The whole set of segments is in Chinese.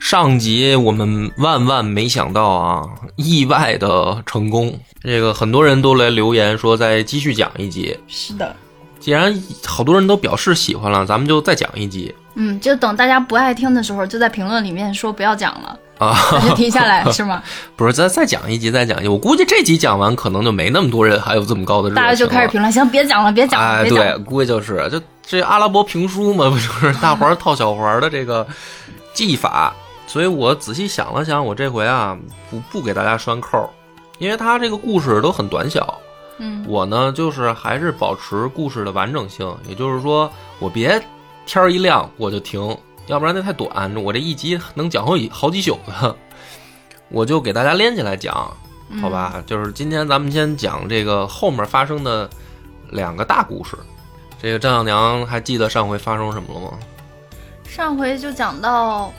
上集我们万万没想到啊，意外的成功。这个很多人都来留言说再继续讲一集。是的，既然好多人都表示喜欢了，咱们就再讲一集嗯，就等大家不爱听的时候，就在评论里面说不要讲了，啊。就停下来，是吗？不是，再再讲一集，再讲一集。我估计这集讲完，可能就没那么多人还有这么高的热情大家就开始评论，行，别讲了，别讲了，哎。对，估计就是就这阿拉伯评书嘛，不就是大环套小环的这个技法？所以我仔细想了想，我这回啊不不给大家拴扣儿，因为它这个故事都很短小。嗯，我呢就是还是保持故事的完整性，也就是说我别天儿一亮我就停，要不然那太短，我这一集能讲好几好几宿呢。我就给大家连起来讲，好吧？就是今天咱们先讲这个后面发生的两个大故事。这个张小娘还记得上回发生什么了吗？上回就讲到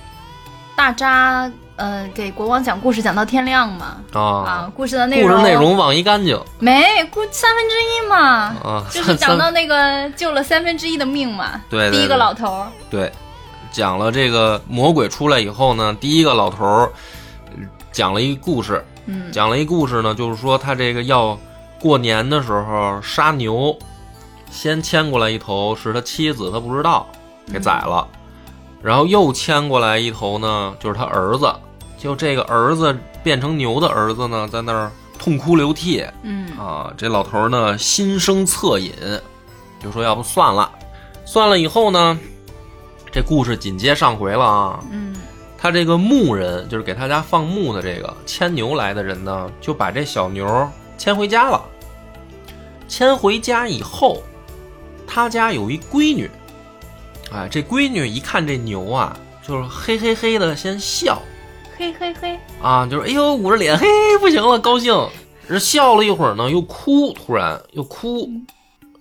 大扎，呃，给国王讲故事讲到天亮嘛。啊，啊，故事的内容。故容事内容忘一干净没故三分之一嘛，啊，就是讲到那个救了三分之一的命嘛。对对第一个老头儿，对，讲了这个魔鬼出来以后呢，第一个老头儿呃讲了一故事，嗯，讲了一故事呢，就是说他这个要过年的时候杀牛，先牵过来一头是他妻子，他不知道给宰了，然后又牵过来一头呢，就是他儿子，就这个儿子变成牛的儿子呢，在那儿痛哭流涕。嗯。啊，这老头儿呢心生恻隐，就说要不算了，算了以后呢，这故事紧接上回了啊，嗯。他这个牧人，就是给他家放牧的这个牵牛来的人呢，就把这小牛牵回家了。牵回家以后，他家有一闺女，哎，这闺女一看这牛啊，就是嘿嘿嘿的先笑嘿嘿嘿，啊，就是哎呦捂着脸，嘿不行了，高兴，这笑了一会儿呢，又哭，突然又哭，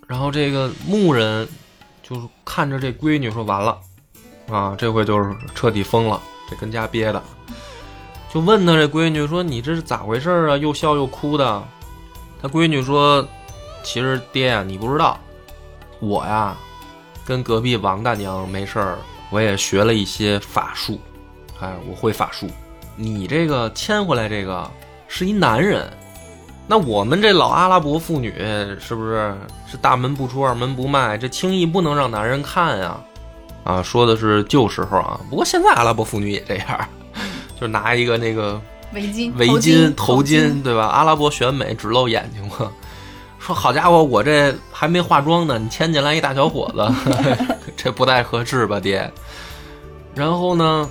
然后这个牧人就是看着这闺女说完了，啊，这回就是彻底疯了，这跟家憋的，就问他这闺女说你这是咋回事啊？又笑又哭的。他闺女说，其实爹呀、你不知道，我呀跟隔壁王大娘没事儿，我也学了一些法术，哎，我会法术。你这个牵回来这个是一男人，那我们这老阿拉伯妇女是不是是大门不出二门不迈？这轻易不能让男人看呀！啊，说的是旧时候啊，不过现在阿拉伯妇女也这样，就拿一个那个围巾，围头巾、头巾，对吧？阿拉伯选美只露眼睛嘛。说好家伙，我这还没化妆呢，你牵进来一大小伙子，这不太合适吧，爹？然后呢，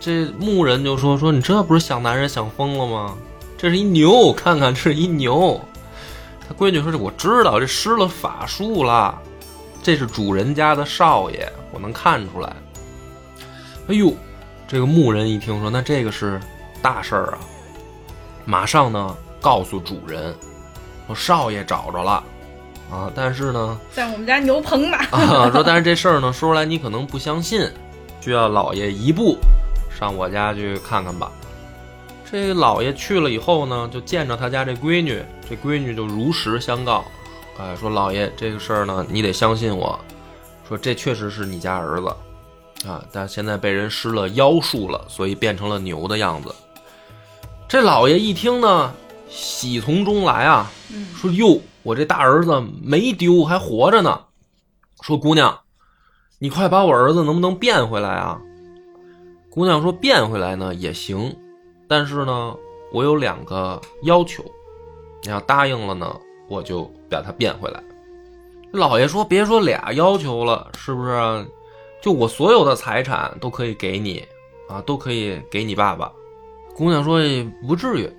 这牧人就说说你这不是想男人想疯了吗？这是一牛，看看这是一牛。他闺女说：“这我知道，这施了法术了，这是主人家的少爷，我能看出来。”哎呦，这个牧人一听说，那这个是大事儿啊，马上呢告诉主人，说少爷找着了啊，但是呢，在我们家牛棚嘛。啊，说但是这事儿呢说出来你可能不相信，需要老爷一步上我家去看看吧。这老爷去了以后呢，就见着他家这闺女，这闺女就如实相告，哎，说老爷这个事儿呢，你得相信我，说这确实是你家儿子啊，但现在被人施了妖术了，所以变成了牛的样子。这老爷一听呢，喜从中来啊，嗯说哟，我这大儿子没丢，还活着呢。说姑娘，你快把我儿子能不能变回来啊？姑娘说变回来呢也行，但是呢，我有两个要求，你要答应了呢，我就把他变回来。老爷说别说俩要求了，是不是？就我所有的财产都可以给你啊，都可以给你爸爸。姑娘说哎不至于，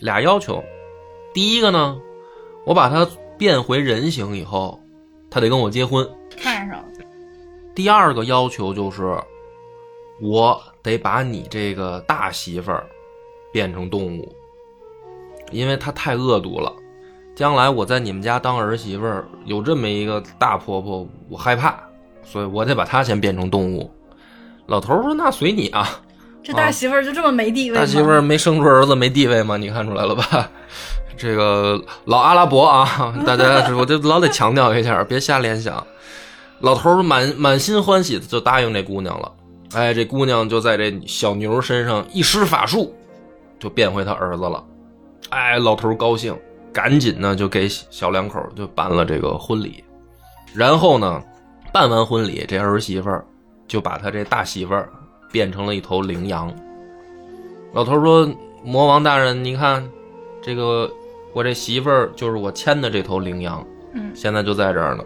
俩要求，第一个呢，我把他变回人形以后，他得跟我结婚。看上，第二个要求就是，我得把你这个大媳妇儿变成动物，因为她太恶毒了。将来我在你们家当儿媳妇儿，有这么一个大婆婆，我害怕，所以我得把她先变成动物。老头说：“那随你啊。”这大媳妇儿就这么没地位吗？大媳妇儿没生出儿子，没地位吗？你看出来了吧？这个老阿拉伯啊，大家 我就老得强调一下，别瞎联想。老头儿满满心欢喜的就答应这姑娘了。哎，这姑娘就在这小牛身上一施法术，就变回他儿子了。哎，老头儿高兴，赶紧呢就给小两口就办了这个婚礼。然后呢，办完婚礼，这儿媳妇儿就把他这大媳妇儿变成了一头羚羊。老头说：“魔王大人，你看，这个我这媳妇儿就是我牵的这头羚羊，嗯现在就在这儿呢。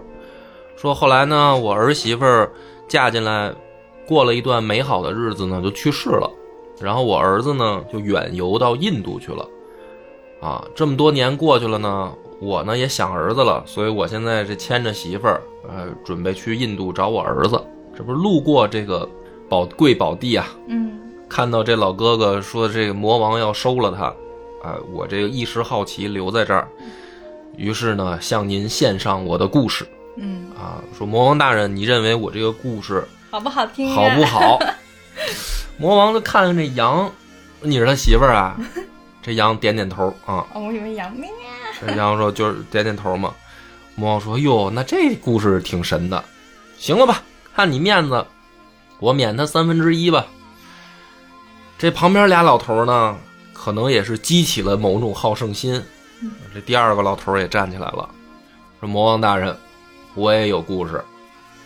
说后来呢，我儿媳妇儿嫁进来，过了一段美好的日子呢，就去世了。然后我儿子呢，就远游到印度去了。啊，这么多年过去了呢，我呢也想儿子了，所以我现在这牵着媳妇儿，呃，准备去印度找我儿子。这不是路过这个宝贵宝地啊，嗯看到这老哥哥说这个魔王要收了他，啊、我这个一时好奇留在这儿，于是呢向您献上我的故事嗯，啊，说魔王大人，你认为我这个故事好不好听呀？好不好？魔王就看看这羊，你是他媳妇儿啊？这羊点点头啊，哦，我以为羊咩。这羊说就是点点头嘛。魔王说哟，那这故事挺神的，行了吧？看你面子，我免他三分之一吧。这旁边俩老头呢，可能也是激起了某种好胜心。这第二个老头也站起来了，说：“魔王大人，我也有故事。”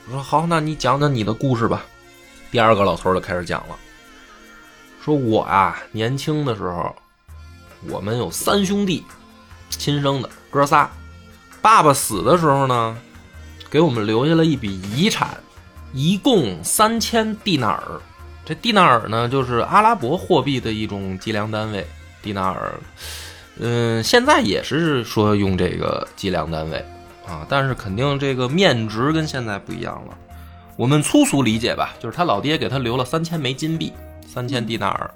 我说：“好，那你讲讲你的故事吧。”第二个老头就开始讲了，说：“我啊，年轻的时候，我们有三兄弟，亲生的哥仨。爸爸死的时候呢，给我们留下了一笔遗产，一共三千蒂纳尔。这蒂纳尔呢，就是阿拉伯货币的一种计量单位。蒂纳尔，嗯，现在也是说用这个计量单位啊，但是肯定这个面值跟现在不一样了。我们粗俗理解吧，就是他老爹给他留了三千枚金币，三千蒂纳尔。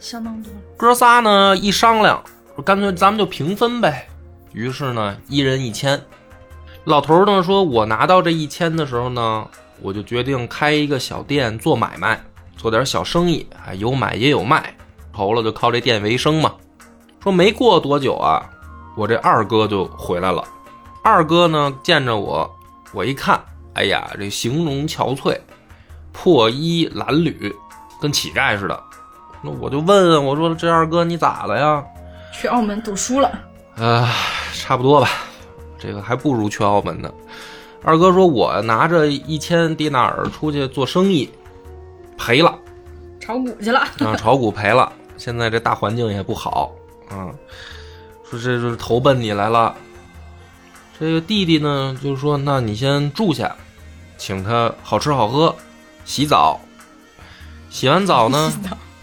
相当多。哥仨呢一商量，说干脆咱们就平分呗。于是呢，一人一千。老头儿呢说，我拿到这一千的时候呢，我就决定开一个小店做买卖，做点小生意，哎，有买也有卖，投了就靠这店为生嘛。说没过多久啊，我这二哥就回来了。二哥呢见着我，我一看，哎呀，这形容憔悴，破衣褴褛，跟乞丐似的。那我就问问，我说这二哥你咋了呀？去澳门读书了，呃，差不多吧，这个还不如去澳门呢。二哥说，我拿着一千迪纳尔出去做生意，赔了炒股去了。啊，炒股赔了。现在这大环境也不好啊，说这是投奔你来了。这个弟弟呢，就说，那你先住下，请他好吃好喝，洗澡。洗完澡呢，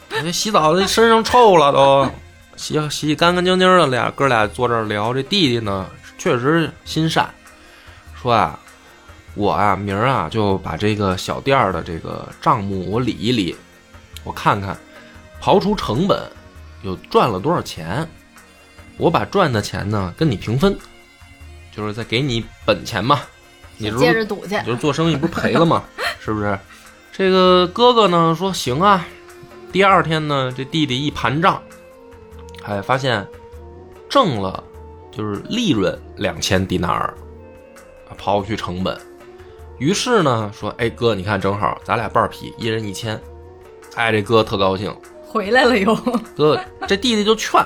这洗澡这身上臭了都，洗洗洗干干净净的，俩哥俩坐这儿聊。这弟弟呢，确实心善，说啊，我啊明儿啊就把这个小店儿的这个账目我理一理，我看看，刨除成本，有赚了多少钱，我把赚的钱呢跟你平分，就是再给你本钱嘛。你接着赌去。就是做生意不是赔了吗？是不是？这个哥哥呢说行啊。第二天呢，这弟弟一盘账，哎，发现挣了就是利润两千迪纳尔，刨去成本。于是呢说，哎哥，你看正好咱俩半儿劈，一人一千。哎，这哥特高兴。回来了又。哥，这弟弟就劝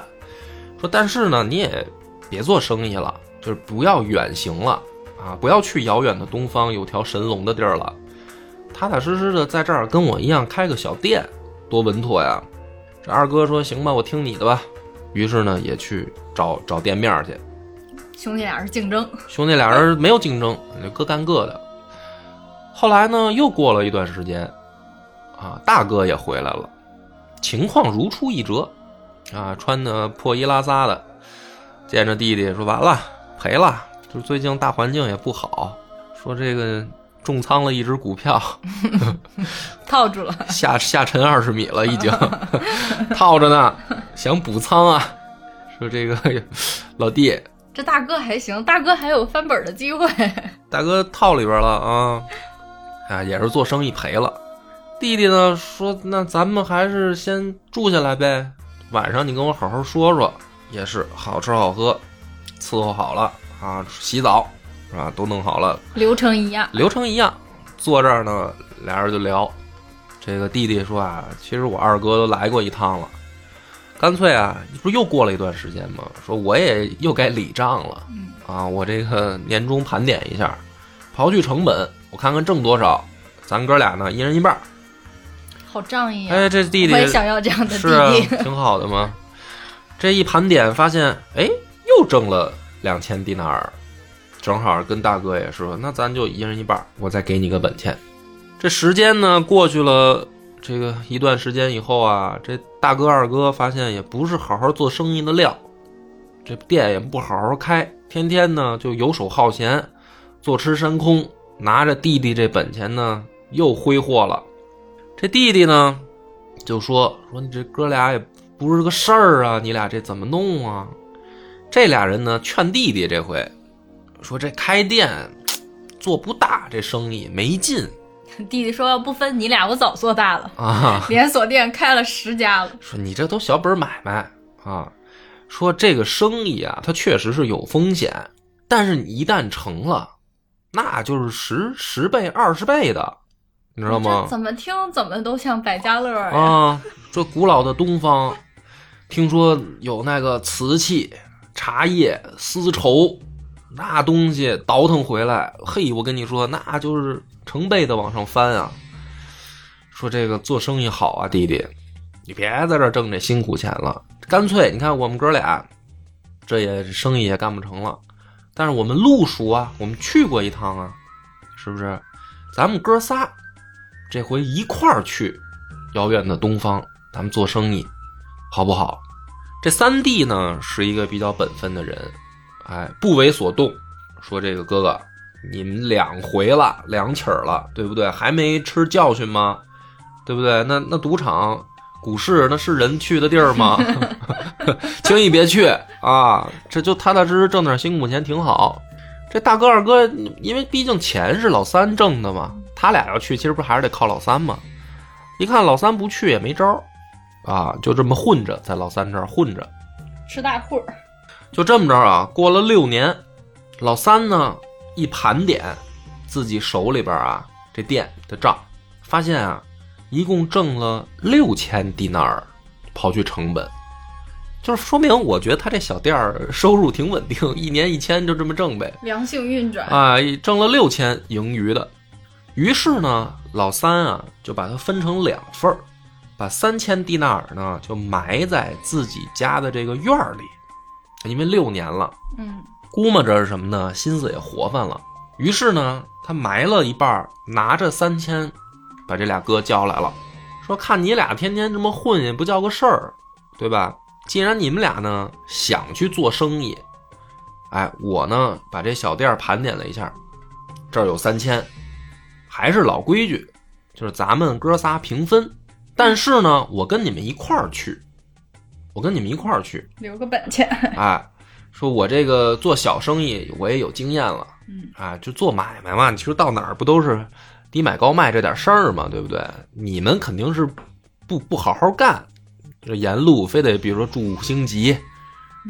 说，但是呢，你也别做生意了，就是不要远行了啊，不要去遥远的东方有条神龙的地儿了，踏踏实实的在这儿跟我一样开个小店，多稳妥呀。这二哥说行吧，我听你的吧。于是呢，也去找找店面去。兄弟俩是竞争，兄弟俩人没有竞争，就各干各的。后来呢，又过了一段时间，啊，大哥也回来了，情况如出一辙，啊，穿的破衣拉撒的，见着弟弟说完了赔了，就是最近大环境也不好，说这个重仓了一只股票，套住了。下下沉二十米了，已经 套着呢，想补仓啊。说这个老弟，这大哥还行，大哥还有翻本的机会。大哥套里边了啊，啊，也是做生意赔了。弟弟呢说，那咱们还是先住下来呗，晚上你跟我好好说说，也是好吃好喝，伺候好了啊，洗澡是吧，都弄好了，流程一样。流程一样。坐这儿呢，俩人就聊。这个弟弟说啊，其实我二哥都来过一趟了，干脆啊，不是又过了一段时间吗？说我也又该理账了，啊，我这个年终盘点一下，刨去成本，我看看挣多少，咱哥俩呢一人一半儿。好仗义啊！哎，这弟弟我也想要这样的弟是啊，弟。挺好的嘛。这一盘点发现，哎，又挣了两千迪纳尔，正好跟大哥也说，那咱就一人一半儿，我再给你个本钱。这时间呢过去了，这个一段时间以后啊，这大哥二哥发现也不是好好做生意的料，这店也不好好开，天天呢就游手好闲，坐吃山空，拿着弟弟这本钱呢又挥霍了。这弟弟呢就说说你这哥俩也不是个事儿啊，你俩这怎么弄啊？这俩人呢劝弟弟这回说这开店做不大，这生意没劲 弟弟说要不分你俩，我早做大了，啊。连锁店开了十家了。说你这都小本买卖啊，说这个生意啊，它确实是有风险，但是你一旦成了，那就是十十倍、二十倍的，你知道吗这？怎么听怎么都像百家乐呀！啊，这古老的东方，听说有那个瓷器、茶叶、丝绸，那东西倒腾回来，嘿，我跟你说，那就是成倍的往上翻啊。说这个做生意好啊，弟弟，你别在这挣这辛苦钱了，干脆你看我们哥俩，这也生意也干不成了，但是我们路熟啊，我们去过一趟啊，是不是？咱们哥仨这回一块儿去遥远的东方，咱们做生意，好不好？这三弟呢是一个比较本分的人，哎，不为所动，说这个哥哥，你们两回了，两起儿了，对不对？还没吃教训吗？对不对？那那赌场、股市那是人去的地儿吗？轻易别去啊！这就踏踏实实挣点辛苦钱挺好。这大哥二哥，因为毕竟钱是老三挣的嘛，他俩要去，其实不还是得靠老三吗？一看老三不去也没招儿啊，就这么混着，在老三这儿混着。吃大户儿，就这么着啊，过了六年，老三呢一盘点自己手里边啊这店的账，发现啊一共挣了六千迪纳尔，刨去成本，就是说明我觉得他这小店儿收入挺稳定，一年一千就这么挣呗。良性运转。啊，挣了六千盈余的。于是呢，老三啊就把它分成两份儿，把三千迪纳尔呢就埋在自己家的这个院儿里，因为六年了，嗯，估摸着是什么呢？心思也活泛了。于是呢，他埋了一半儿，拿着三千，把这俩哥叫来了，说：“看你俩天天这么混也不叫个事儿，对吧？既然你们俩呢想去做生意，哎，我呢把这小店盘点了一下，这儿有三千，还是老规矩，就是咱们哥仨平分。但是呢，我跟你们一块儿去，我跟你们一块儿去，留个本钱。哎，说我这个做小生意我也有经验了，嗯，啊，就做买卖嘛，其实到哪儿不都是低买高卖这点事儿嘛，对不对？你们肯定是不不好好干，这沿路非得比如说住五星级，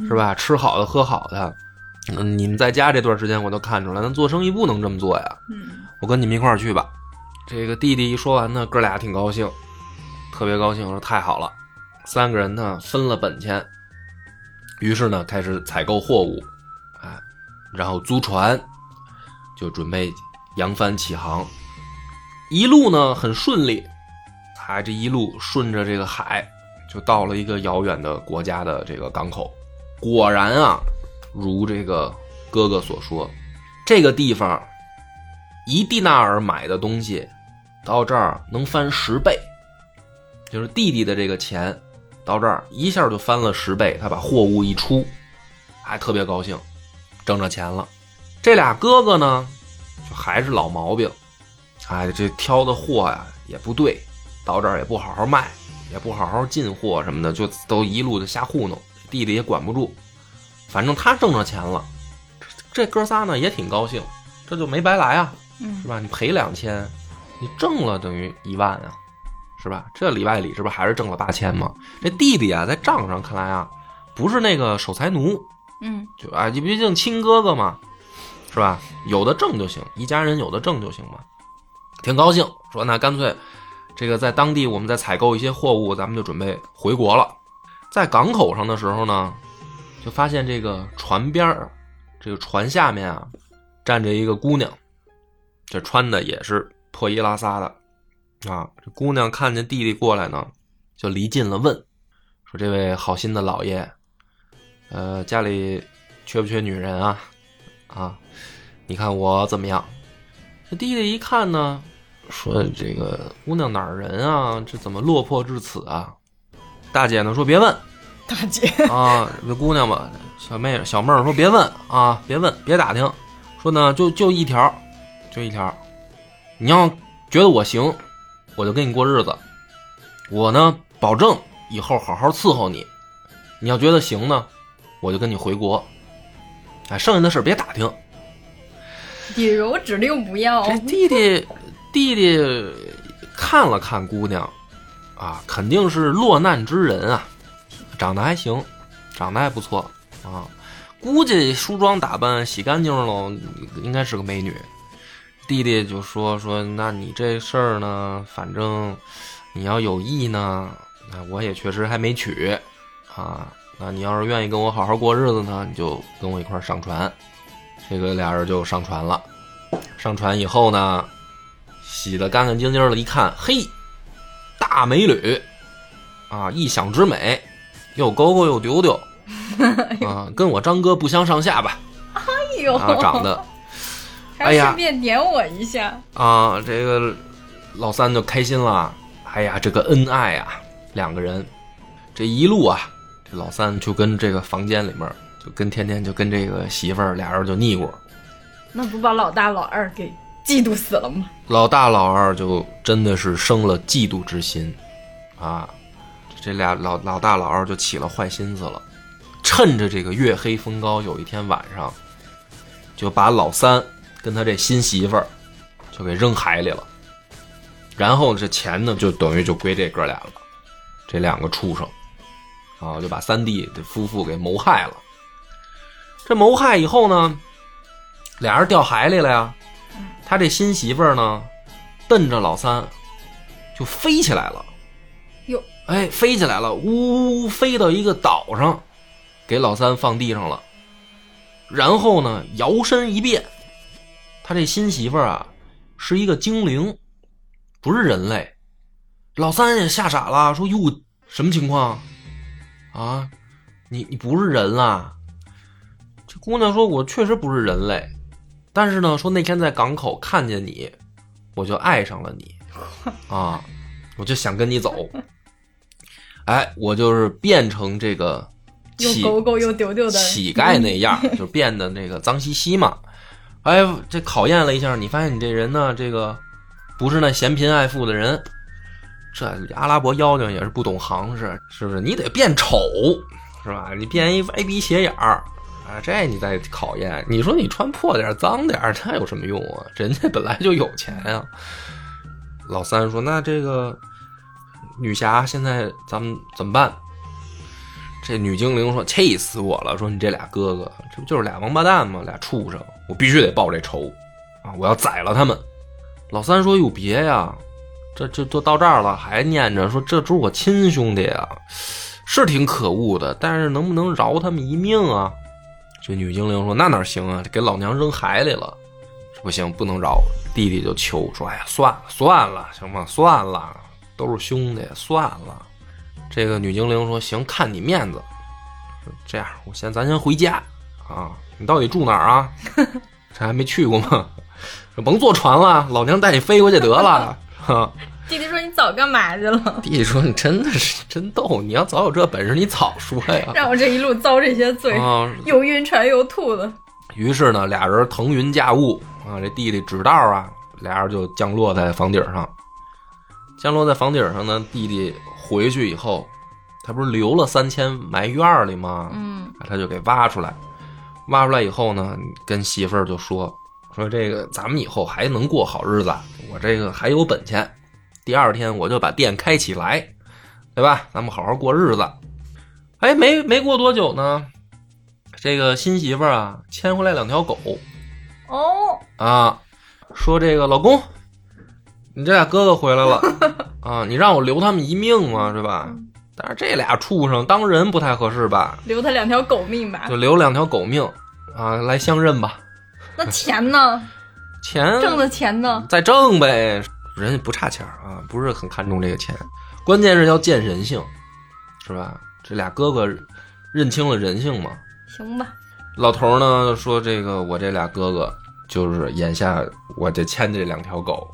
是吧？吃好的喝好的，嗯，你们在家这段时间我都看出来，咱做生意不能这么做呀。嗯，我跟你们一块儿去吧。这个弟弟一说完呢，哥俩挺高兴，特别高兴，说太好了。三个人呢分了本钱，于是呢开始采购货物，啊，然后租船，就准备扬帆起航。一路呢很顺利，啊，这一路顺着这个海，就到了一个遥远的国家的这个港口。果然啊，如这个哥哥所说，这个地方一蒂纳尔买的东西，到这儿能翻十倍，就是弟弟的这个钱，到这儿一下就翻了十倍。他把货物一出，还特别高兴，挣着钱了。这俩哥哥呢，就还是老毛病，哎，这挑的货呀也不对，到这儿也不好好卖，也不好好进货什么的，就都一路的瞎糊弄。弟弟也管不住，反正他挣着钱了，这这哥仨呢也挺高兴，这就没白来啊，嗯是吧？你赔两千，你挣了等于一万啊，是吧？这里外里这不还是挣了八千吗？这弟弟啊，在账上看来啊，不是那个守财奴，嗯就啊，你毕竟亲哥哥嘛，是吧？有的挣就行，一家人有的挣就行嘛。挺高兴，说那干脆这个在当地我们再采购一些货物，咱们就准备回国了。在港口上的时候呢，就发现这个船边儿，这个船下面啊，站着一个姑娘，这穿的也是破衣拉撒的啊。这姑娘看见弟弟过来呢，就离近了问，说：“这位好心的老爷，呃，家里缺不缺女人啊？啊，你看我怎么样？”这弟弟一看呢，说：“这个姑娘哪儿人啊？这怎么落魄至此啊？”大姐呢说：“别问。”大姐，啊，这姑娘吧，小妹小妹儿说别问啊，别问，别打听，说呢就就一条，就一条，你要觉得我行，我就跟你过日子，我呢保证以后好好伺候你，你要觉得行呢，我就跟你回国，哎，剩下的事儿别打听。比如指定不要这弟弟弟弟看了看姑娘，啊，肯定是落难之人啊，长得还行，长得还不错啊，估计梳妆打扮洗干净了，应该是个美女。弟弟就说说，那你这事儿呢，反正你要有意呢，那我也确实还没娶啊。那你要是愿意跟我好好过日子呢，你就跟我一块儿上船。这个俩人就上船了。上船以后呢，洗得干干净净的，一看，嘿，大美女啊，异想之美，又勾勾又丢丢啊，跟我张哥不相上下吧？哎呦，啊，长得还哎呀顺便点我一下，啊，这个老三就开心了。哎呀，这个恩爱啊，两个人这一路啊，这老三就跟这个房间里面，就跟天天就跟这个媳妇儿俩人就腻咕。那不把老大老二给嫉妒死了吗？老大老二就真的是生了嫉妒之心，啊，这俩老老大老二就起了坏心思了，趁着这个月黑风高，有一天晚上，就把老三跟他这新媳妇儿就给扔海里了，然后这钱呢就等于就归这哥俩了，这两个畜生，啊，就把三弟的夫妇给谋害了。这谋害以后呢，俩人掉海里了呀。他这新媳妇儿呢，瞪着老三，就飞起来了。哟，哎，飞起来了，呜呜飞到一个岛上，给老三放地上了。然后呢，摇身一变，他这新媳妇儿啊，是一个精灵，不是人类。老三也吓傻了，说：“哟，什么情况？啊，你你不是人啦？”这姑娘说：“我确实不是人类。”但是呢，说那天在港口看见你，我就爱上了你，啊，我就想跟你走。哎，我就是变成这个又丢丢的乞丐那样，就变得那个脏兮兮嘛。哎，这考验了一下，你发现你这人呢，这个不是那嫌贫爱富的人。这阿拉伯妖精也是不懂行市，是不是？你得变丑，是吧？你变一歪鼻斜眼儿。啊，这你再考验，你说你穿破点脏点，那有什么用啊？人家本来就有钱呀、老三说：“那这个女侠现在咱们怎么办？”这女精灵说：“气死我了！说你这俩哥哥，这不就是俩王八蛋吗？俩畜生！我必须得报这仇啊！我要宰了他们。”老三说：“哟，别呀，这这都到这儿了，还念着说这都是我亲兄弟啊，是挺可恶的，但是能不能饶他们一命啊？”这女精灵说：“那哪行啊？给老娘扔海里了，不行，不能饶。”弟弟就求说：“哎呀，算了算了，行吗？算了，都是兄弟，算了。”这个女精灵说：“行，看你面子。这样，我先咱先回家啊。你到底住哪儿啊？这还没去过吗？甭坐船了，老娘带你飞过去得了。哈，弟弟说你早干嘛去了？弟弟说：“你真的是真逗，你要早有这本事，你早说呀。让我这一路遭这些罪，啊，又晕船又吐的。于是呢，俩人腾云驾雾啊，这弟弟指道啊，俩人就降落在房顶上。降落在房顶上呢，弟弟回去以后，他不是留了三千埋院儿里吗？嗯啊他就给挖出来，挖出来以后呢，跟媳妇儿就说说这个咱们以后还能过好日子，我这个还有本钱，第二天我就把店开起来，对吧？咱们好好过日子。哎，没没过多久呢，这个新媳妇儿啊牵回来两条狗哦，啊，说这个老公，你这俩哥哥回来了 啊，你让我留他们一命嘛，是吧？但是这俩畜生当人不太合适吧？留他两条狗命吧就。留两条狗命啊，来相认吧。那钱呢？钱挣的钱呢？再挣呗，人家不差钱儿啊，不是很看重这个钱，关键是要见人性，是吧？这俩哥哥认清了人性嘛。行吧，老头儿呢说：“这个我这俩哥哥就是眼下我这牵这两条狗。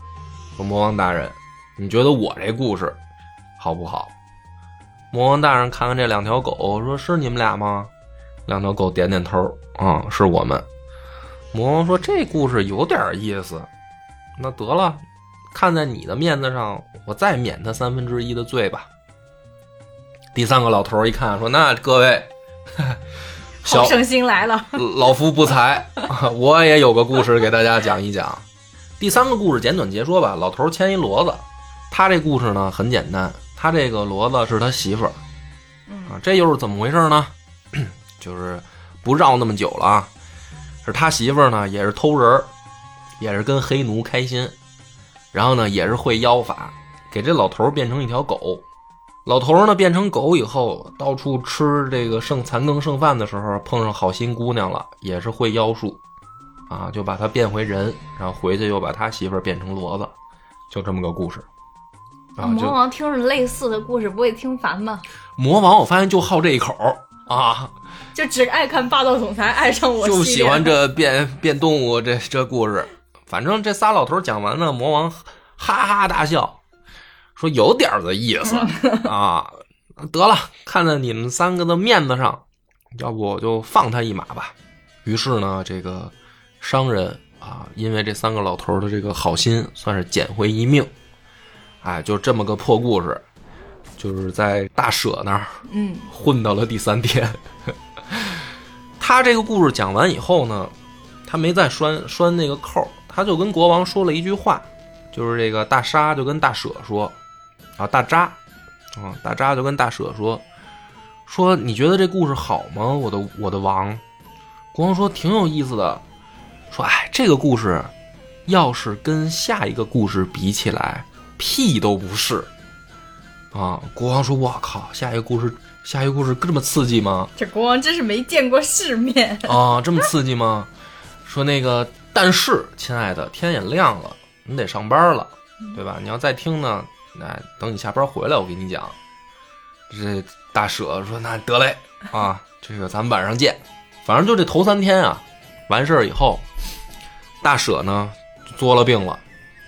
说魔王大人，你觉得我这故事好不好？”魔王大人看看这两条狗，说：“是你们俩吗？”两条狗点点头，啊、是我们。魔王说：“这故事有点意思，那得了，看在你的面子上，我再免他三分之一的罪吧。”第三个老头儿一看，说：“那各位，小好胜心来了。老夫不才，我也有个故事给大家讲一讲。第三个故事简短截说吧，老头儿牵一骡子，他这故事呢很简单，他这个骡子是他媳妇儿嗯啊，这又是怎么回事呢？就是不绕那么久了啊，是他媳妇儿呢也是偷人儿，也是跟黑奴开心，然后呢也是会妖法，给这老头儿变成一条狗。老头儿呢变成狗以后，到处吃这个剩残羹剩饭的时候，碰上好心姑娘了，也是会妖术，啊，就把他变回人，然后回去又把他媳妇儿变成骡子，就这么个故事。啊，魔王听着类似的故事不会听烦吗？魔王，我发现就好这一口儿啊，就只爱看霸道总裁爱上我，就喜欢这变变动物这这故事。反正这仨老头儿讲完呢，魔王哈哈大笑，说有点儿的意思啊。得了，看在你们三个的面子上，要不我就放他一马吧。于是呢，这个商人啊，因为这三个老头儿的这个好心，算是捡回一命。哎，就这么个破故事，就是在大舍那儿嗯，混到了第三天。他这个故事讲完以后呢，他没再拴拴那个扣儿，他就跟国王说了一句话，就是这个大沙就跟大舍说，啊，大扎，啊，大扎就跟大舍说，说你觉得这故事好吗？我的我的王，国王说挺有意思的，说哎，这个故事要是跟下一个故事比起来，屁都不是。啊！国王说：“我靠，下一个故事，下一个故事这么刺激吗？这国王真是没见过世面。啊，这么刺激吗？”说那个，但是亲爱的，天也亮了，你得上班了，对吧？你要再听呢，那等你下班回来，我给你讲。这大舍说：“那得嘞，啊，这个咱们晚上见。反正就这头三天啊，完事儿以后，大舍呢作了病了，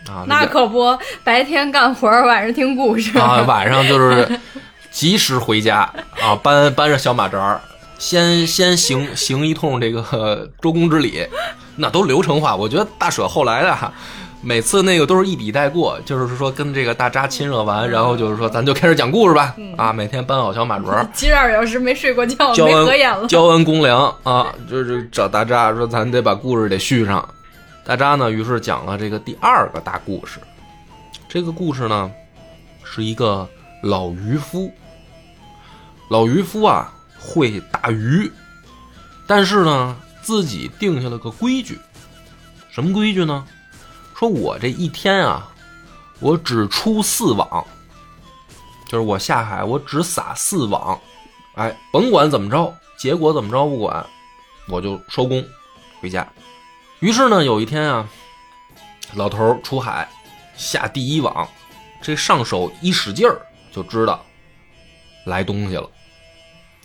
啊，那可不，白天干活，晚上听故事。啊，晚上就是及时回家啊，搬搬着小马扎儿，先先行行一通这个周公之礼，那都流程化。我觉得大舍后来的，每次那个都是一笔带过，就是说跟这个大扎亲热完，然后就是说咱就开始讲故事吧，啊，每天搬好小马扎儿。七十二小时没睡过觉，交没合眼了。交完公粮啊，就是找大扎说咱得把故事得续上。大扎呢，于是讲了这个第二个大故事。这个故事呢，是一个老渔夫。老渔夫啊，会打鱼，但是呢，自己定下了个规矩。什么规矩呢？说我这一天啊，我只出四网，就是我下海我只撒四网，哎，甭管怎么着，结果怎么着不管，我就收工回家。于是呢，有一天啊，老头出海下第一网，这上手一使劲儿，就知道来东西了，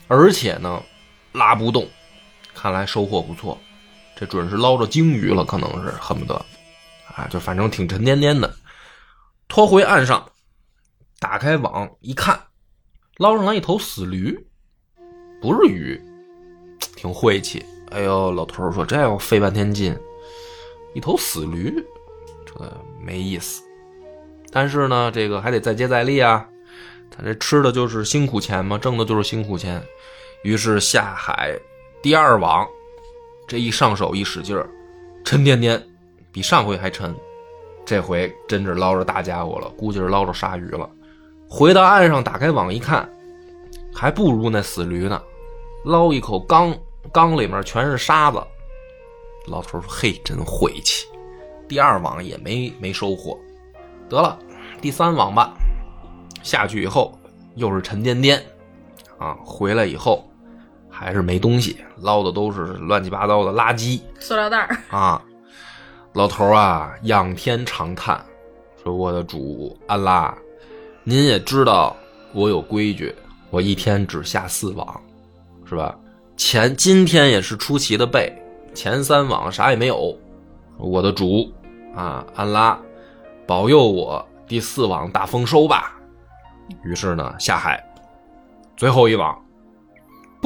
而且呢拉不动，看来收获不错，这准是捞着鲸鱼了，可能是恨不得啊，就反正挺沉甸甸的，拖回岸上，打开网一看，捞上来一头死驴，不是鱼，挺晦气。哎呦，老头说这要费半天劲，一头死驴，这没意思。但是呢，这个还得再接再厉啊，他这吃的就是辛苦钱嘛，挣的就是辛苦钱。于是下海第二网，这一上手一使劲儿，沉甸甸，比上回还沉。这回真是捞着大家伙了，估计是捞着鲨鱼了。回到岸上，打开网一看，还不如那死驴呢。捞一口缸，缸里面全是沙子。老头说：“嘿，真晦气。”第二网也没没收获，得了，第三网吧。下去以后又是沉甸甸，啊，回来以后还是没东西，捞的都是乱七八糟的垃圾塑料袋儿。啊。老头啊，仰天长叹，说：“我的主安拉，您也知道我有规矩，我一天只下四网，是吧？前今天也是出奇的背，前三网啥也没有。我的主啊，安拉，保佑我第四网大丰收吧。于是呢，下海，最后一网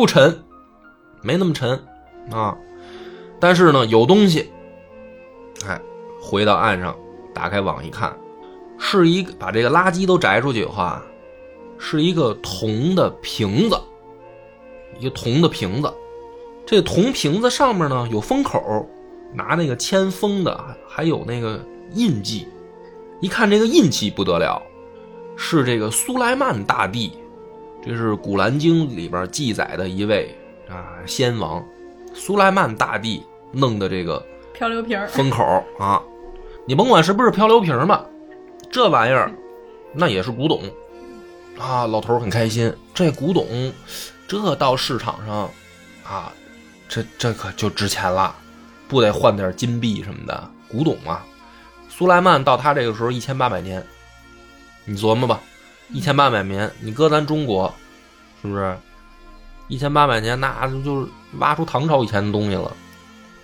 不沉，没那么沉啊，但是呢，有东西。哎，回到岸上，打开网一看，是一个把这个垃圾都摘出去以后啊，是一个铜的瓶子，一个铜的瓶子。这铜瓶子上面呢有封口，拿那个铅封的，还有那个印记。一看这个印记不得了，是这个苏莱曼大帝，这是《古兰经》里边记载的一位啊先王，苏莱曼大帝弄的这个。漂流瓶封口啊，你甭管是不是漂流瓶吧，这玩意儿那也是古董啊。老头很开心，这古董这到市场上啊，这这可就值钱了，不得换点金币什么的。古董嘛，苏莱曼到他这个时候一千八百年，你琢磨吧，一千八百年，你搁咱中国是不是一千八百年？那就是挖出唐朝以前的东西了。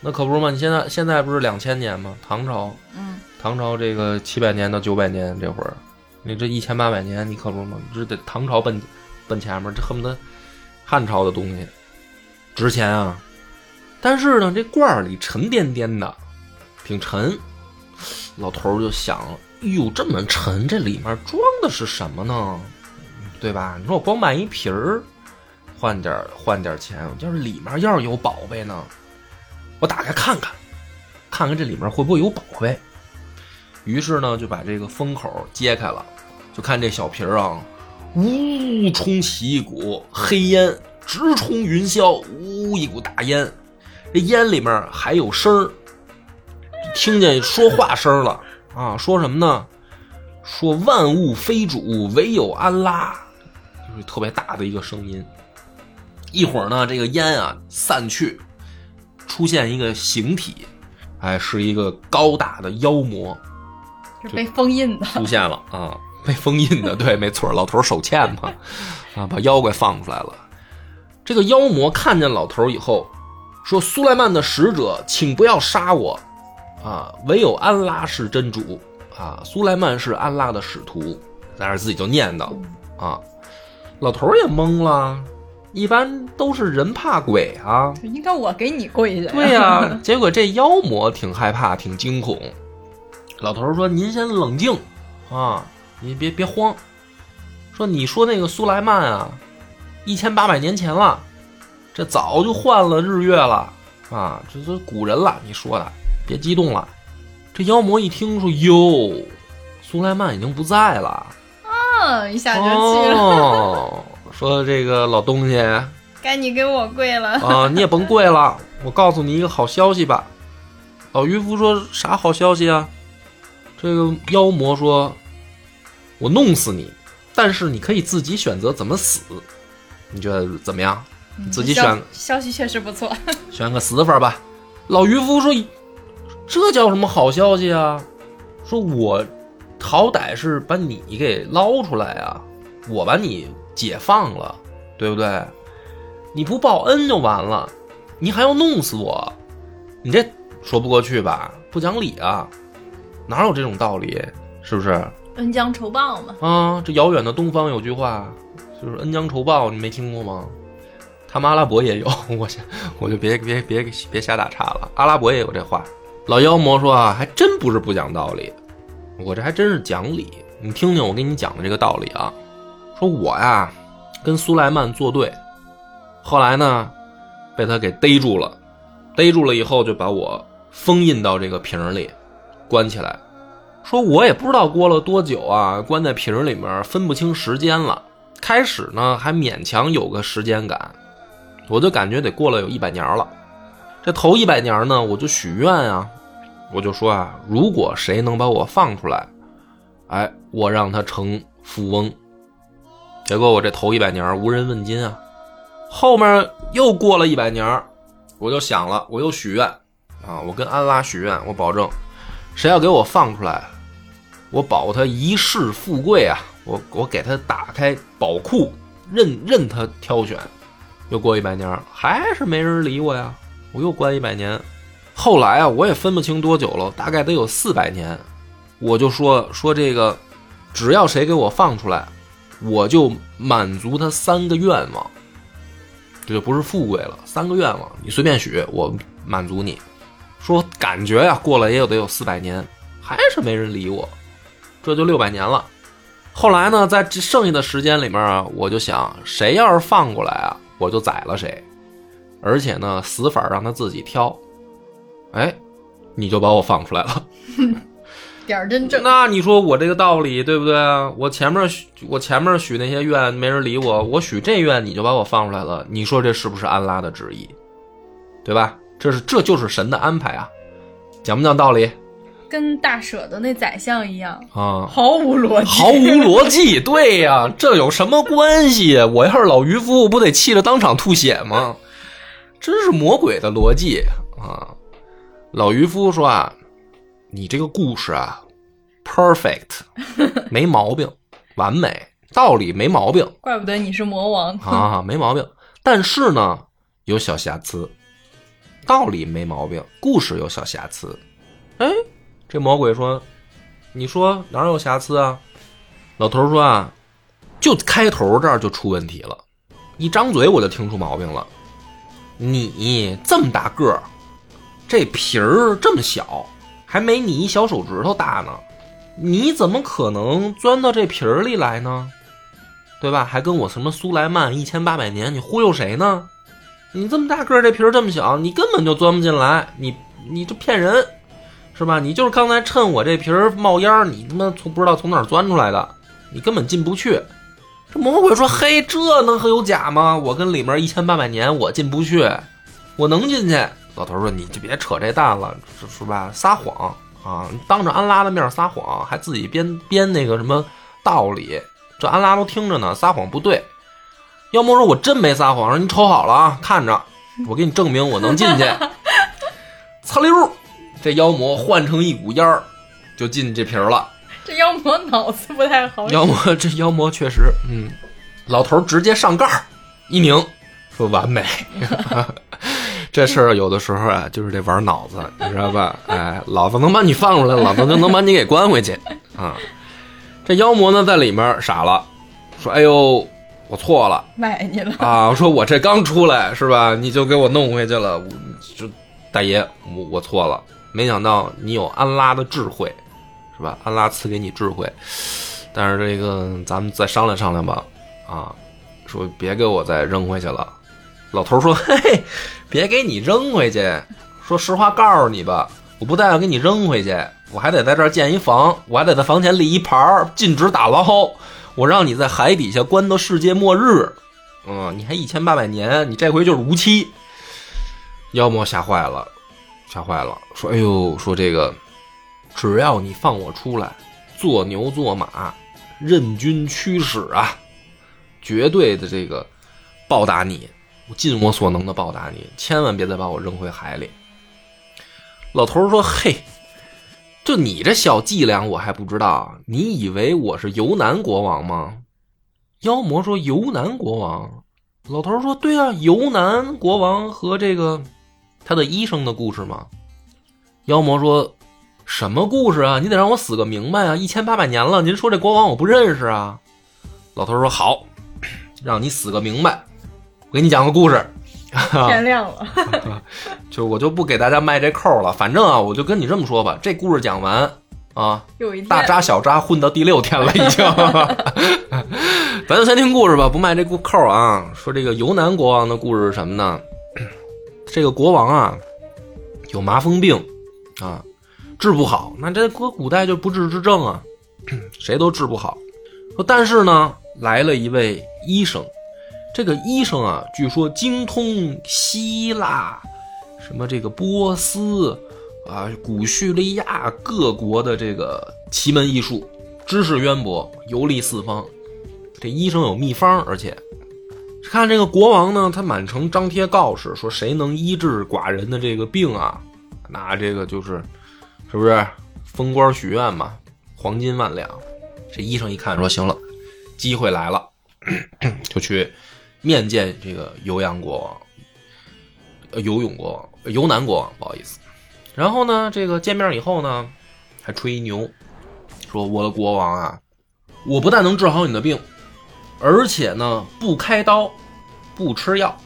那可不是嘛！你现在现在不是两千年吗？唐朝，嗯，唐朝这个七百年到九百年这会儿，你这一千八百年，你可不是嘛？这得唐朝奔奔前面，这恨不得汉朝的东西值钱啊！但是呢，这罐儿里沉甸甸的，挺沉。老头就想，哎呦，这么沉，这里面装的是什么呢？对吧？你说我光卖一瓶儿，换点换点钱，就是里面要是有宝贝呢？我打开看看，看看这里面会不会有宝贝。于是呢，就把这个封口揭开了，就看这小瓶啊，呜冲起一股黑烟，直冲云霄，呜一股大烟。这烟里面还有声儿，听见说话声了啊！说什么呢？说万物非主，唯有安拉，就是特别大的一个声音。一会儿呢，这个烟啊散去。出现一个形体，哎，是一个高大的妖魔，是被封印的。出现了啊，被封印的，对，没错，老头手欠嘛，啊，把妖怪放出来了。这个妖魔看见老头以后，说：“苏莱曼的使者，请不要杀我，啊，唯有安拉是真主，啊，苏莱曼是安拉的使徒，在那自己就念叨，啊，老头也懵了。”一般都是人怕鬼啊，应该我给你跪下。对呀，结果这妖魔挺害怕，挺惊恐。老头说：“您先冷静啊，您别别慌。说你说那个苏莱曼啊，一千八百年前了，这早就换了日月了啊，这都古人了。你说的，别激动了。”这妖魔一听说：“哟，苏莱曼已经不在了。”嗯，一下就气了。说这个老东西，该你给我跪了啊！你也甭跪了，我告诉你一个好消息吧。老渔夫说啥好消息啊？这个妖魔说：“我弄死你，但是你可以自己选择怎么死。你觉得怎么样？自己选。”消息确实不错，选个死法吧。老渔夫说：“这叫什么好消息啊？说我好歹是把你给捞出来啊，我把你。”解放了，对不对？你不报恩就完了，你还要弄死我，你这说不过去吧？不讲理啊！哪有这种道理？是不是？恩将仇报嘛。啊，这遥远的东方有句话，就是恩将仇报，你没听过吗？他们阿拉伯也有，我先我就别别别别瞎打岔了。阿拉伯也有这话，老妖魔说啊，还真不是不讲道理，我这还真是讲理。你听听我给你讲的这个道理啊，说我呀跟苏莱曼作对，后来呢被他给逮住了，逮住了以后就把我封印到这个瓶里，关起来。说我也不知道过了多久啊，关在瓶里面分不清时间了。开始呢还勉强有个时间感，我就感觉得过了有一百年了。这头一百年呢，我就许愿啊，我就说啊，如果谁能把我放出来，哎，我让他成富翁。结果我这头一百年无人问津啊，后面又过了一百年，我就想了，我又许愿啊，我跟安拉许愿，我保证，谁要给我放出来，我保他一世富贵啊！我我给他打开宝库，任任他挑选。又过一百年，还是没人理我呀，我又关一百年。后来啊，我也分不清多久了，大概得有四百年。我就说说这个，只要谁给我放出来，我就满足他三个愿望。这就不是富贵了，三个愿望你随便许，我满足你。说感觉呀，过了也有得有四百年，还是没人理我，这就六百年了。后来呢，在这剩下的时间里面啊，我就想，谁要是放过来啊，我就宰了谁，而且呢，死法让他自己挑。哎，你就把我放出来了。点儿真正。那你说我这个道理对不对啊？我前面许我前面许那些愿没人理我，我许这愿你就把我放出来了。你说这是不是安拉的旨意？对吧？这是这就是神的安排啊，讲不讲道理跟大舍的那宰相一样，啊？毫无逻辑，毫无逻辑，对呀，这有什么关系？我要是老渔夫，不得气得当场吐血吗？真是魔鬼的逻辑啊！老渔夫说啊，你这个故事啊，perfect，没毛病，完美，道理没毛病怪不得你是魔王。啊，没毛病。但是呢，有小瑕疵，道理没毛病，故事有小瑕疵。哎，这魔鬼说：“你说哪儿有瑕疵啊？”老头说：“啊，就开头这儿就出问题了，一张嘴我就听出毛病了。你这么大个儿，这皮儿这么小，还没你一小手指头大呢，你怎么可能钻到这皮儿里来呢？对吧？还跟我什么苏莱曼一千八百年，你忽悠谁呢？你这么大个儿，这皮儿这么小，你根本就钻不进来，你你这骗人，是吧？你就是刚才趁我这皮儿冒烟，你他妈从不知道从哪儿钻出来的，你根本进不去。这魔鬼说：“嘿，这能还有假吗？我跟里面一千八百年，我进不去，我能进去。”老头说：“你就别扯这蛋了，是是吧？撒谎啊！当着安拉的面撒谎，还自己编编那个什么道理，这安拉都听着呢，撒谎不对。”妖魔说：“我真没撒谎，说你瞅好了啊，看着，我给你证明我能进去。”擦溜儿，这妖魔换成一股烟儿，就进这瓶儿了。这妖魔脑子不太好使。妖魔这妖魔确实，嗯，老头儿直接上盖儿一拧，说完美。这事儿有的时候啊，就是得玩脑子，你知道吧？哎，老子能把你放出来，老子就能把你给关回去啊。这妖魔呢，在里面傻了，说：“哎呦，我错了卖你了，啊！说我这刚出来是吧？你就给我弄回去了，我就大爷，我我错了。没想到你有安拉的智慧，是吧？安拉赐给你智慧，但是这个咱们再商量商量吧，啊，说别给我再扔回去了。老头说：“嘿嘿，别给你扔回去。说实话，告诉你吧，我不但要给你扔回去，我还得在这儿建一房，我还得在房前立一牌，禁止打捞。我让你在海底下关到世界末日。嗯，你还一千八百年，你这回就是无期。”妖魔吓坏了，吓坏了，说：“哎呦，说这个，只要你放我出来，做牛做马，任君驱使啊，绝对的这个报答你，我尽我所能的报答你，千万别再把我扔回海里。”老头说：“嘿，就你这小伎俩，我还不知道。你以为我是游南国王吗？”妖魔说：“游南国王。”老头说：“对啊，游南国王和这个他的医生的故事吗。”妖魔说：“什么故事啊？你得让我死个明白啊！一千八百年了，您说这国王我不认识啊？”老头说：“好，让你死个明白。我给你讲个故事。天亮了，就我就不给大家卖这扣了。反正啊，我就跟你这么说吧，这故事讲完啊，有一天大扎小扎混到第六天了，已经。咱就先听故事吧，不卖这故扣啊。说这个游南国王的故事是什么呢？这个国王啊，有麻风病啊，治不好。那这搁古代就不治之症啊，谁都治不好。说但是呢，来了一位医生，这个医生啊，据说精通希腊、什么这个波斯啊、古叙利亚各国的这个奇门异术，知识渊博，游历四方。这医生有秘方，而且看这个国王呢，他满城张贴告示，说谁能医治寡人的这个病啊，那这个就是，是不是封官许愿嘛，黄金万两。这医生一看说行了，机会来了，就去面见这个游阳国王，呃，游泳国王，游南国王，不好意思。然后呢，这个见面以后呢，还吹牛，说我的国王啊，我不但能治好你的病，而且呢，不开刀，不吃药，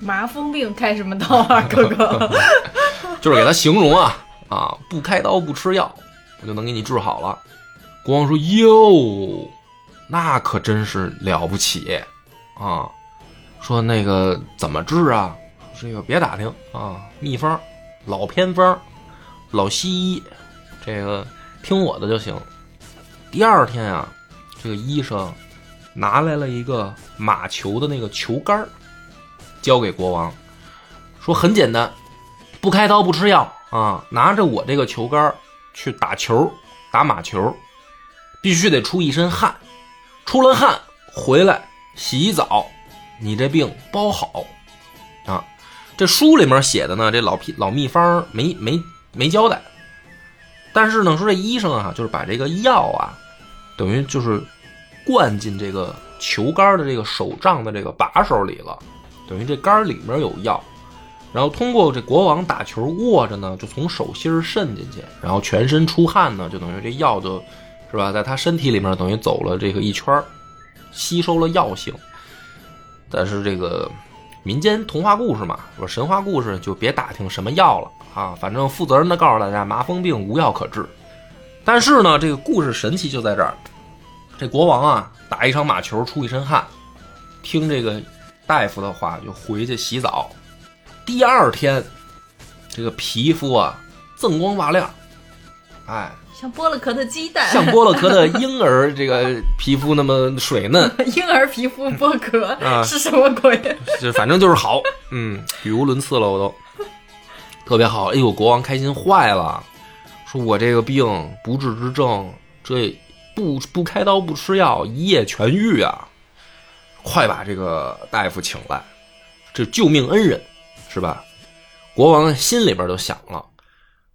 麻风病开什么刀啊，哥哥？就是给他形容啊啊，不开刀不吃药，我就能给你治好了。国王说：“哟，那可真是了不起啊！说那个怎么治啊？这个别打听啊，秘方、老偏方、老西医，这个听我的就行。”第二天啊，这个医生拿来了一个马球的那个球杆交给国王，说：“很简单，不开刀不吃药啊，拿着我这个球杆去打球，打马球。”必须得出一身汗，出了汗回来洗澡，你这病包好啊！这书里面写的呢，这老秘老秘方没没没交代。但是呢，说这医生啊，就是把这个药啊，等于就是灌进这个球杆的这个手杖的这个把手里了，等于这杆里面有药，然后通过这国王打球握着呢，就从手心渗进去，然后全身出汗呢，就等于这药就。是吧？在他身体里面等于走了这个一圈吸收了药性。但是这个民间童话故事嘛，说神话故事就别打听什么药了啊，反正负责任的告诉大家，麻风病无药可治。但是呢，这个故事神奇就在这儿，这国王啊打一场马球出一身汗，听这个大夫的话就回去洗澡，第二天这个皮肤啊锃光瓦亮，哎。像剥了壳的鸡蛋，像剥了壳的婴儿，这个皮肤那么水嫩。婴儿皮肤剥壳是什么鬼？就反正就是好，嗯，语无伦次了，我都特别好。哎呦，国王开心坏了，说我这个病不治之症，这不不开刀不吃药，一夜痊愈啊！快把这个大夫请来，这救命恩人是吧？国王心里边都想了。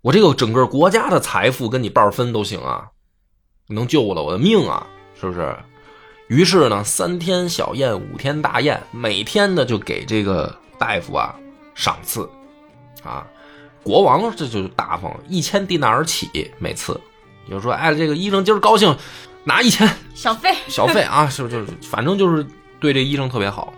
我这个整个国家的财富跟你半分都行啊，你能救了我的命啊，是不是？于是呢，三天小宴，五天大宴，每天呢就给这个大夫啊赏赐，啊，国王这就大方，一千迪纳尔起每次，就说哎，这个医生今儿高兴，拿一千小费，小费啊，是不是？反正就是对这医生特别好，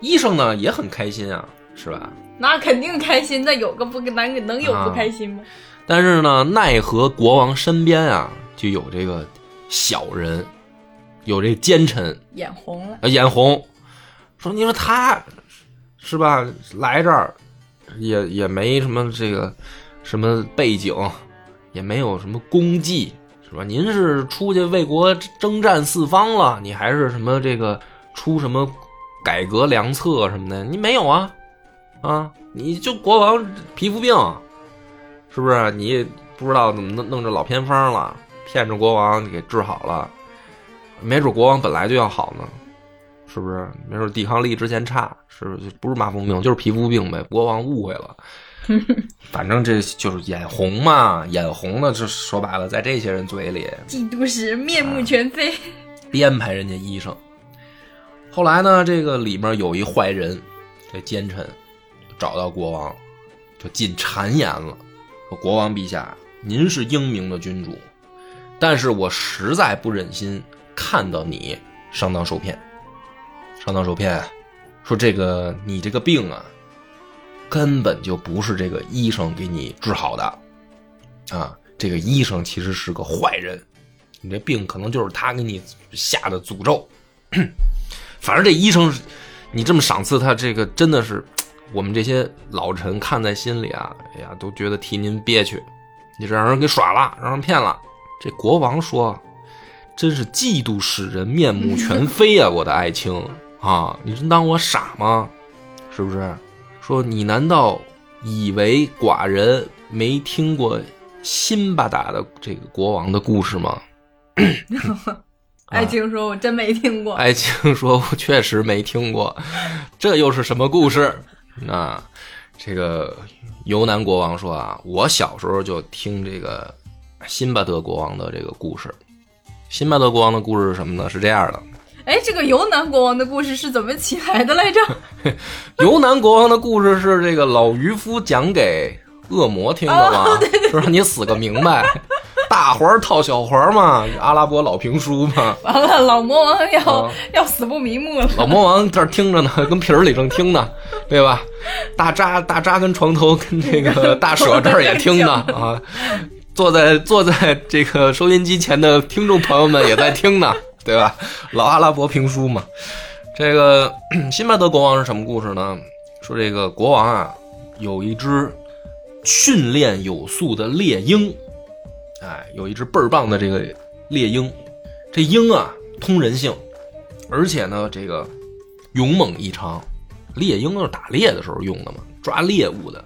医生呢也很开心啊，是吧？那肯定开心，那有个不能能有不开心吗？但是呢，奈何国王身边啊就有这个小人，有这奸臣，眼红了，眼红，说你说他，是吧？来这儿也也没什么这个什么背景，也没有什么功绩，是吧？您是出去为国征战四方了，你还是什么这个出什么改革良策什么的？你没有啊？啊，你就国王皮肤病，是不是？你不知道怎么弄弄这老偏方了，骗着国王给治好了，没准国王本来就要好呢，是不是？没准抵抗力之前差，是不是？不是麻风病，就是皮肤病呗。国王误会了，反正这就是眼红嘛，眼红了，就说白了，在这些人嘴里，嫉妒时面目全非，编排人家医生。后来呢，这个里面有一坏人，这奸臣。找到国王，就进谗言了，说：“国王陛下，您是英明的君主，但是我实在不忍心看到你上当受骗，上当受骗，说这个你这个病啊，根本就不是这个医生给你治好的，啊，这个医生其实是个坏人，你这病可能就是他给你下的诅咒。反正这医生，你这么赏赐他，这个真的是我们这些老臣看在心里啊，哎呀，都觉得替您憋屈，你这让人给耍了，让人骗了。这国王说：“真是嫉妒使人面目全非啊，我的爱卿啊，你真当我傻吗？是不是？说你难道以为寡人没听过辛巴达的这个国王的故事吗？” 爱卿说：“我真没听过。”爱卿说：“我确实没听过，这又是什么故事？”那这个尤南国王说：“啊，我小时候就听这个。”辛巴德国王的这个故事，辛巴德国王的故事是什么呢？是这样的。哎，这个尤南国王的故事是怎么起来的来着？尤南国王的故事是这个老渔夫讲给恶魔听的吗？说让你死个明白，大环套小环嘛，阿拉伯老评书嘛。完了，老魔王要要死不瞑目了。老魔王这儿听着呢，跟皮儿里正听呢，对吧？大扎大扎跟床头跟那个 大舍这儿也听呢啊。坐在坐在这个收音机前的听众朋友们也在听呢，对吧？老阿拉伯评书嘛。这个 辛巴德国王是什么故事呢？说这个国王啊，有一只训练有素的猎鹰，哎，有一只倍儿棒的这个猎鹰。这鹰啊，通人性，而且呢，这个勇猛异常。猎鹰都是打猎的时候用的嘛，抓猎物的。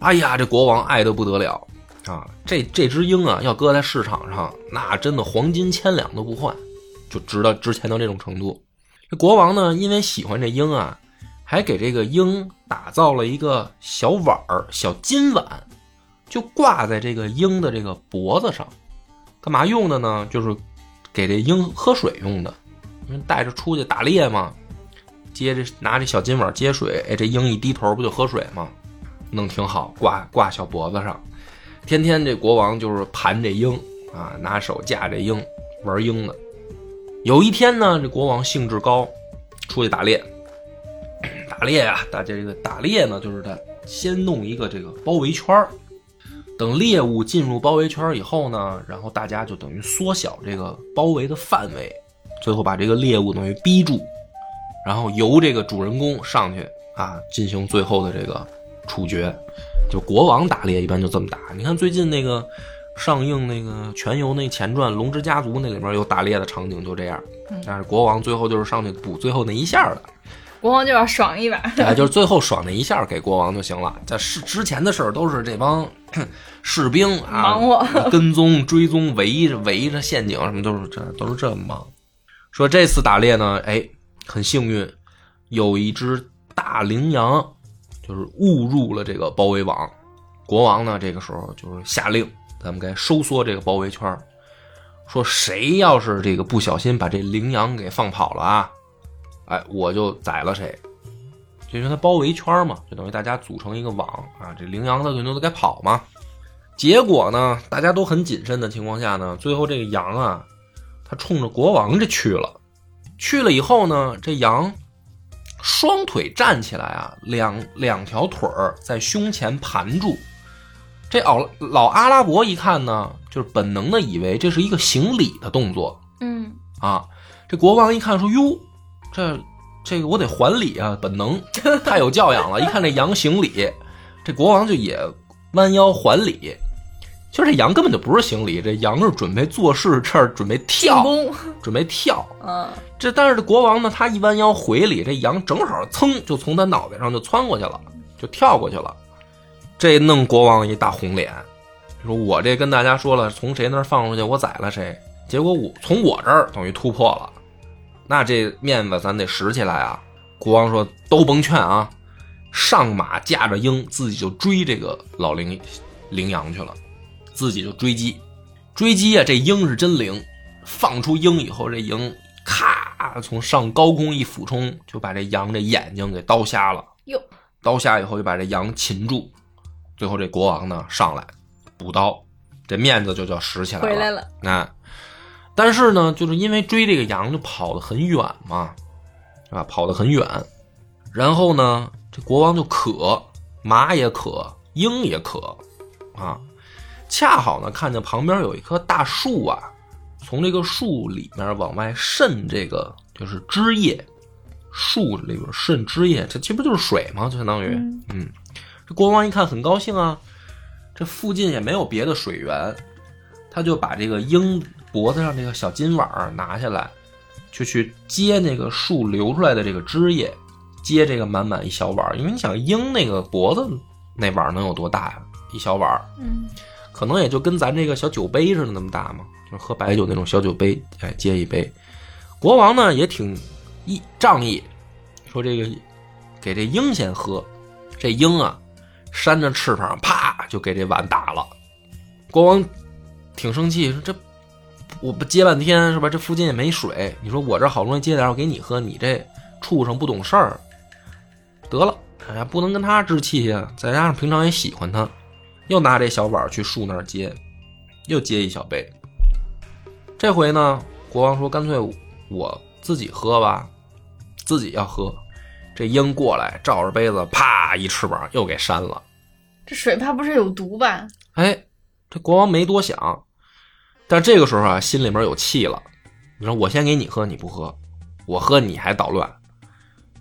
哎呀，这国王爱得不得了。啊，这这只鹰啊，要搁在市场上，那真的黄金千两都不换，就值到值钱到这种程度。这国王呢，因为喜欢这鹰啊，还给这个鹰打造了一个小碗儿，小金碗，就挂在这个鹰的这个脖子上。干嘛用的呢？就是给这鹰喝水用的。因为带着出去打猎嘛，接着拿这小金碗接水，哎，这鹰一低头不就喝水吗？弄挺好，挂挂小脖子上。天天这国王就是盘这鹰啊，拿手架这鹰玩鹰的。有一天呢，这国王兴致高，出去打猎。打猎呀，大家这个打猎呢，就是他先弄一个这个包围圈儿等猎物进入包围圈以后呢，然后大家就等于缩小这个包围的范围，最后把这个猎物等于逼住，然后由这个主人公上去啊，进行最后的这个处决。就国王打猎一般就这么打，你看最近那个上映那个全游那前传《龙之家族》那里边有打猎的场景，就这样。但是国王最后就是上去补最后那一下的，国王就要爽一把，哎，就是最后爽那一下给国王就行了。在是之前的事儿都是这帮 士兵啊，忙活跟踪追踪围着围着陷阱什么都是这都是这么忙。说这次打猎呢，哎，很幸运，有一只大羚羊。就是误入了这个包围网，国王呢这个时候就是下令，咱们该收缩这个包围圈说谁要是这个不小心把这羚羊给放跑了啊，哎，我就宰了谁。就因为它包围圈嘛，就等于大家组成一个网啊，这羚羊它肯定都该跑嘛。结果呢，大家都很谨慎的情况下呢，最后这个羊啊，它冲着国王这去了，去了以后呢，这羊。双腿站起来啊，两两条腿儿在胸前盘住。这老老阿拉伯一看呢，就是本能的以为这是一个行礼的动作。嗯啊，这国王一看说：“哟，这这个我得还礼啊，本能太有教养了。”一看这羊行礼，这国王就也弯腰还礼。其实这羊根本就不是行礼，这羊是准备做事，这儿准备跳，准备跳。嗯，这但是这国王呢，他一弯腰回礼，这羊正好噌就从他脑袋上就窜过去了，就跳过去了。这弄国王一大红脸，说我这跟大家说了，从谁那儿放出去，我宰了谁。结果我从我这儿等于突破了，那这面子咱得拾起来啊。国王说都甭劝啊，上马驾着鹰，自己就追这个老羚羚羊去了。自己就追击，追击啊！这鹰是真灵，放出鹰以后，这鹰咔从上高空一俯冲，就把这羊这眼睛给刀瞎了。哟，刀瞎以后就把这羊擒住，最后这国王呢上来补刀，这面子就叫拾起来了。回来了，啊！但是呢，就是因为追这个羊就跑得很远嘛，是吧？跑得很远，然后呢，这国王就渴，马也渴，鹰也渴，啊，恰好呢看见旁边有一棵大树啊，从这个树里面往外渗这个就是汁液，树里边渗汁液，这这不就是水吗？就相当于，嗯嗯，这国王一看很高兴啊，这附近也没有别的水源，他就把这个鹰脖子上这个小金碗儿拿下来，就去接那个树流出来的这个汁液，接这个满满一小碗儿。因为你想鹰那个脖子那碗儿能有多大呀？一小碗儿，嗯可能也就跟咱这个小酒杯似的那么大嘛，就喝白酒那种小酒杯，哎，接一杯。国王呢也挺义仗义，说这个给这鹰先喝，这鹰啊扇着翅膀，啪就给这碗打了。国王挺生气，说这我不接半天是吧？这附近也没水，你说我这好不容易接点，我给你喝，你这畜生不懂事儿，得了，哎呀，不能跟他置气呀。再加上平常也喜欢他，又拿这小碗去树那儿接，又接一小杯。这回呢，国王说干脆我自己喝吧，自己要喝。这鹰过来，照着杯子，啪一翅膀又给扇了。这水怕不是有毒吧？哎，这国王没多想，但这个时候啊，心里面有气了。你说我先给你喝，你不喝，我喝你还捣乱，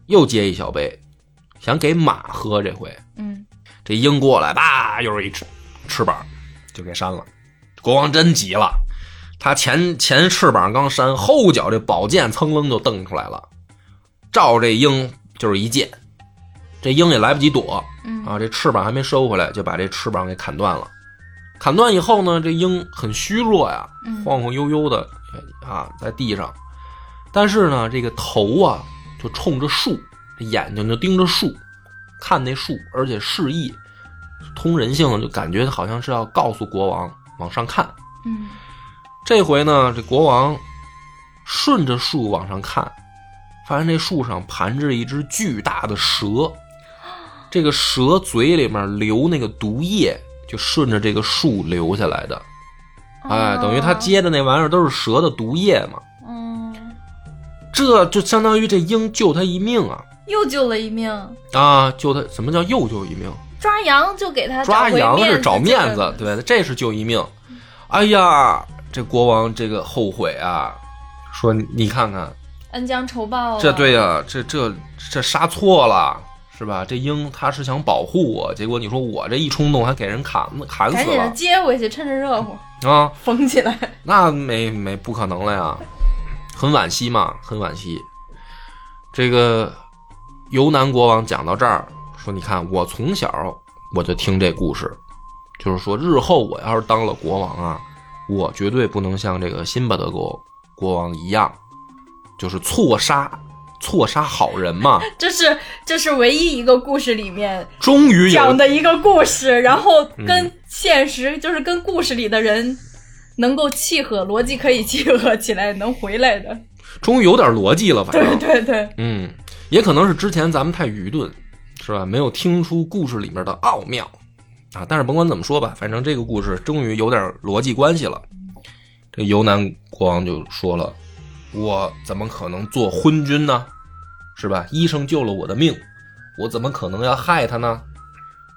又接一小杯，想给马喝。这回嗯这鹰过来，叭，又是一翅翅膀，就给扇了。国王真急了，他前前翅膀刚扇，后脚这宝剑噌楞就蹬出来了，照这鹰就是一剑。这鹰也来不及躲，嗯啊，这翅膀还没收回来，就把这翅膀给砍断了。砍断以后呢，这鹰很虚弱呀，嗯晃晃悠悠的啊，在地上。但是呢，这个头啊就冲着树，眼睛就盯着树，看那树，而且示意，通人性，就感觉好像是要告诉国王往上看。嗯这回呢，这国王顺着树往上看，发现这树上盘着一只巨大的蛇，这个蛇嘴里面流那个毒液，就顺着这个树流下来的。哎，等于他接的那玩意儿都是蛇的毒液嘛，嗯，这就相当于这鹰救他一命啊！又救了一命。啊，救他什么叫又救一命？抓羊就给他抓羊是找面，子对，这是救一命。哎呀，这国王这个后悔啊，说你看看，恩将仇报了。这对呀、这这这杀错了，是吧？这鹰它是想保护我，结果你说我这一冲动还给人砍砍死赶紧接回去，趁着热乎啊，缝起来。那没没不可能了呀，很惋惜嘛，很惋惜。这个尤南国王讲到这儿，说你看我从小我就听这故事，就是说日后我要是当了国王啊，我绝对不能像这个辛巴德国国王一样，就是错杀错杀好人嘛。这是这是唯一一个故事里面终于讲的一个故事，然后嗯跟现实、就是跟故事里的人能够契合，逻辑可以契合起来，能回来的。终于有点逻辑了，反对正对对对，嗯，也可能是之前咱们太愚钝，是吧？没有听出故事里面的奥妙啊。但是甭管怎么说吧，反正这个故事终于有点逻辑关系了。这游南国王就说了：“我怎么可能做昏君呢？是吧？医生救了我的命，我怎么可能要害他呢？”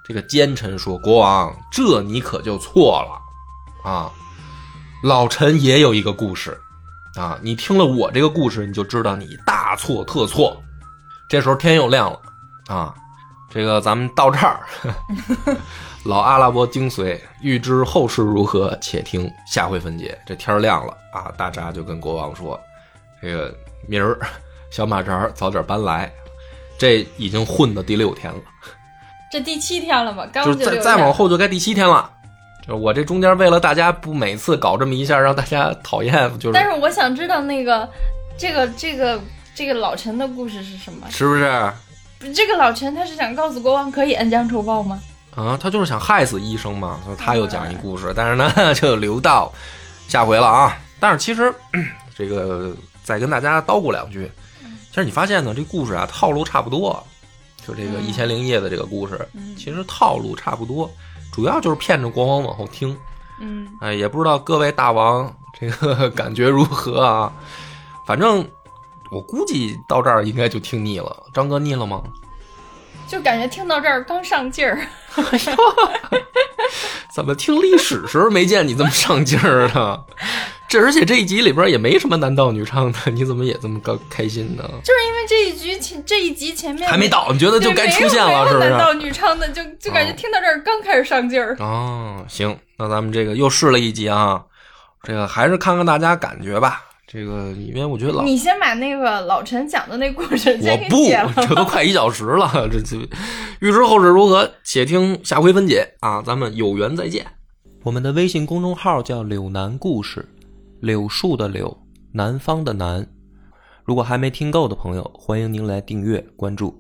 这个奸臣说：“国王，这你可就错了啊！老臣也有一个故事。”啊，你听了我这个故事，你就知道你大错特错。这时候天又亮了啊，这个咱们到这儿，老阿拉伯精髓，欲知后事如何，且听下回分解。这天亮了啊，大扎就跟国王说：“这个明儿小马扎儿早点搬来。”这已经混到第六天了，这第七天了嘛，刚就是再往后就该第七天了。就我这中间为了大家不每次搞这么一下让大家讨厌，就是但是我想知道那个这个这个这个老陈的故事是什么？是不是？这个老陈他是想告诉国王可以恩将仇报吗？啊，他就是想害死医生嘛，所以他又讲一故事，但是呢，就留到下回了啊。但是其实 这个再跟大家叨咕两句，其实你发现呢，这故事啊套路差不多，就这个嗯一千零一夜的这个故事，嗯其实套路差不多，主要就是骗着国王往后听。嗯哎，也不知道各位大王这个 感觉如何啊？反正我估计到这儿应该就听腻了。张哥腻了吗？就感觉听到这儿刚上劲儿。怎么听历史时候没见你这么上劲儿呢？这而且这一集里边也没什么男盗女娼的，你怎么也这么高开心呢？就是因为这一局前这一集前面还没到，你觉得就该出现了，是不是？男盗女娼的，就就感觉哦听到这儿刚开始上劲儿。哦，行，那咱们这个又试了一集啊，这个还是看看大家感觉吧。这个因为我觉得老你先把那个老陈讲的那故事我先给不写了，，这都快一小时了，这这预知后事如何，且听下回分解啊！咱们有缘再见。我们的微信公众号叫“柳南故事”，柳树的柳，南方的南。如果还没听够的朋友，欢迎您来订阅关注。